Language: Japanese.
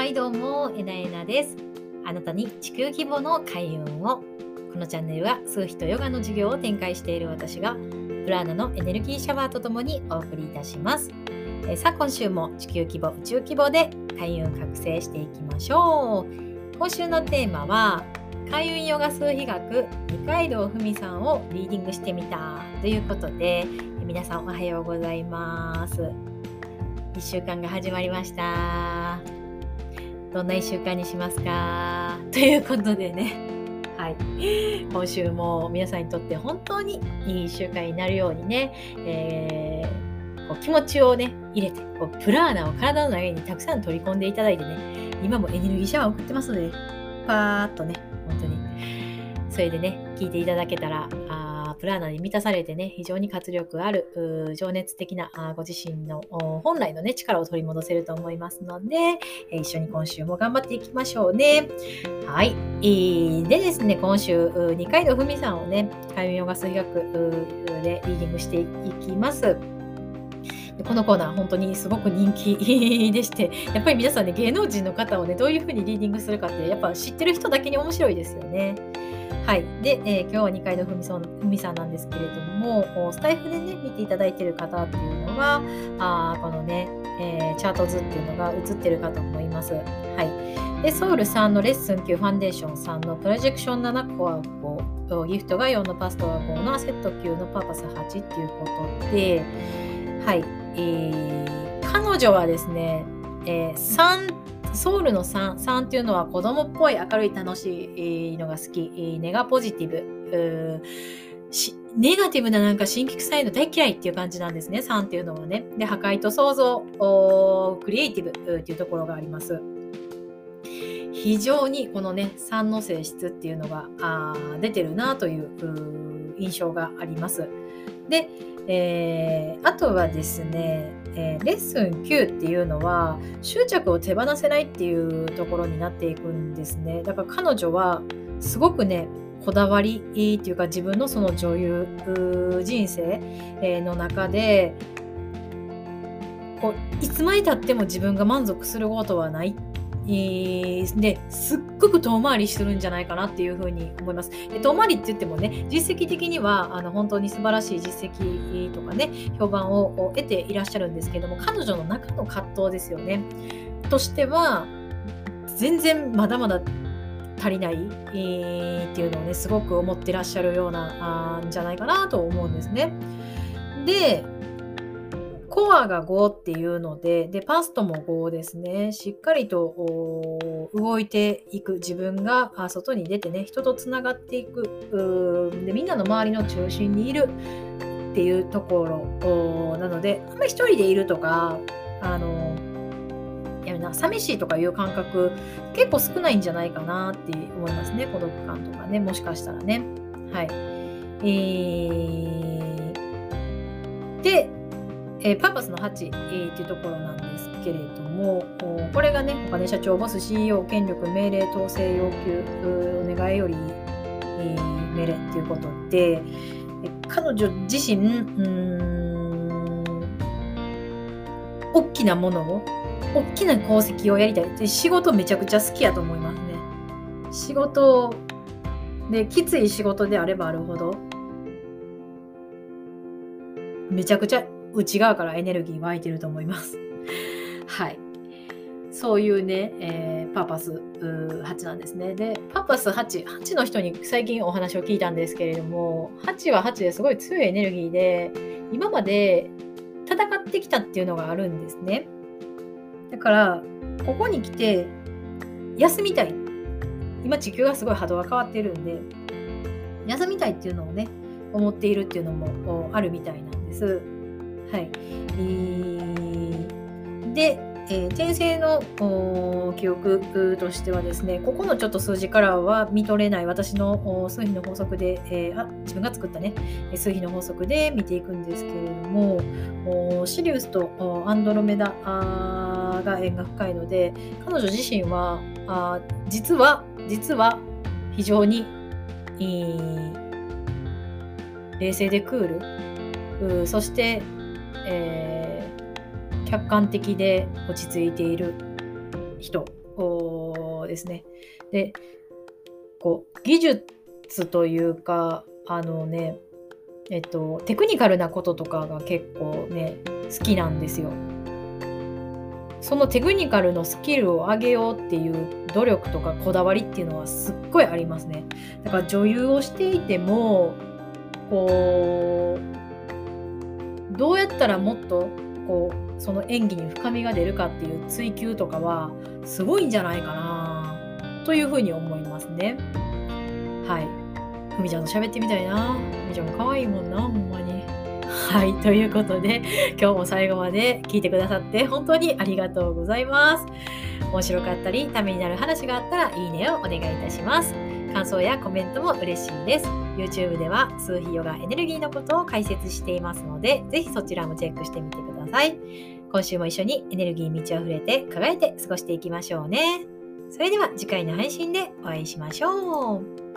はいどうもえなえなです。あなたに地球規模の開運を。このチャンネルは数秘とヨガの授業を展開している私がプラーナのエネルギーシャワーとともにお送りいたします。えさあ今週も地球規模宇宙規模で開運覚醒していきましょう。今週のテーマは開運ヨガ数秘学二階堂ふみさんをリーディングしてみた。ということで皆さんおはようございます。1週間が始まりました。どんな1週間にしますか？ということでね。はい。今週も皆さんにとって本当にいい1週間になるようにね、えー、こう気持ちをね入れてこうプラーナを体の中にたくさん取り込んでいただいてね今もエネルギーシャワー送ってますのでパーッとね本当に。それでね聞いていただけたらあプラーナに満たされてね、非常に活力ある、情熱的なご自身の本来のね、力を取り戻せると思いますので、一緒に今週も頑張っていきましょうね。はい。でですね、今週、二階堂ふみさんをね、海洋ヨガ数学でリーディングしていきます。このコーナー本当にすごく人気でして、やっぱり皆さんね、芸能人の方をね、どういうふうにリーディングするかって、やっぱ知ってる人だけに面白いですよね。はい。で、えー、今日は2階のふみそふみさんなんですけれども、スタイフでね、見ていただいている方っていうのは、あこのね、えー、チャート図っていうのが映ってるかと思います。はい。で、ソウル3のレッスン9ファンデーション3のプロジェクション7コア5、ギフトが4のパストは5のアセット9のパーパス8っていうことで、はい。えー、彼女はですね、えー、3ソウルの3、3っていうのは子供っぽい明るい楽しいのが好き。ネガポジティブ。ネガティブななんか新規臭いの大嫌いっていう感じなんですね。3っていうのはね。で、破壊と創造、クリエイティブっていうところがあります。非常にこのね、3の性質っていうのがあ出てるなという印象があります。で、えー、あとはですね、えー、レッスン9っていうのは執着を手放せないっていうところになっていくんですね。だから彼女はすごくねこだわりっていうか自分のその女優人生の中でこういつまでたっても自分が満足することはないっですっごく遠回りするんじゃないかなっていうふうに思います。で遠回りって言ってもね実績的にはあの本当に素晴らしい実績とかね評判を得ていらっしゃるんですけども彼女の中の葛藤ですよね。としては全然まだまだ足りない、えー、っていうのをねすごく思ってらっしゃるようなんじゃないかなと思うんですね。でコアが5っていうので、で、パストも5ですね。しっかりと動いていく自分が外に出てね、人とつながっていく。で、みんなの周りの中心にいるっていうところなので、あんまり一人でいるとか、あの、やな、寂しいとかいう感覚結構少ないんじゃないかなって思いますね。孤独感とかね、もしかしたらね。はい。えー、で、えー、パーパスの8、えー、っていうところなんですけれども、これがね、お金社長、ボス、CEO、権力、命令、統制、要求、お願いより、えー、命令っていうことで、彼女自身、うん、大きなものを、大きな功績をやりたい。で仕事めちゃくちゃ好きやと思いますね。仕事で、きつい仕事であればあるほど、めちゃくちゃ内側からエネルギー湧いてると思います。はい。そういうね、えー、パーパス8なんですね。で、パーパス8、8の人に最近お話を聞いたんですけれども、8は8ですごい強いエネルギーで、今まで戦ってきたっていうのがあるんですね。だから、ここに来て、休みたい。今地球がすごい波動が変わってるんで、休みたいっていうのをね、思っているっていうのもあるみたいなんです。はい。えー、で、えー、転生の記憶としてはですね、ここのちょっと数字からは見とれない私の数比の法則で、えー、あ自分が作ったね、数比の法則で見ていくんですけれども、シリウスとアンドロメダが縁が深いので、彼女自身は、あ実は、実は非常に、えー、冷静でクール、そしてえー、客観的で落ち着いている人ですね。で、こう、技術というか、あのね、えっと、テクニカルなこととかが結構ね、好きなんですよ。そのテクニカルのスキルを上げようっていう努力とかこだわりっていうのはすっごいありますね。だから女優をしていても、こう、どうやったらもっとこうその演技に深みが出るかっていう追求とかはすごいんじゃないかなというふうに思いますね。はい。ふみちゃんと喋ってみたいな。ふみちゃんも可愛いもんな、ほんまに。はい。ということで、今日も最後まで聞いてくださって本当にありがとうございます。面白かったり、ためになる話があったら、いいねをお願いいたします。感想やコメントも嬉しいです。YouTube では数比ヨガエネルギーのことを解説していますので、ぜひそちらもチェックしてみてください。今週も一緒にエネルギーに満ち溢れて輝いて過ごしていきましょうね。それでは次回の配信でお会いしましょう。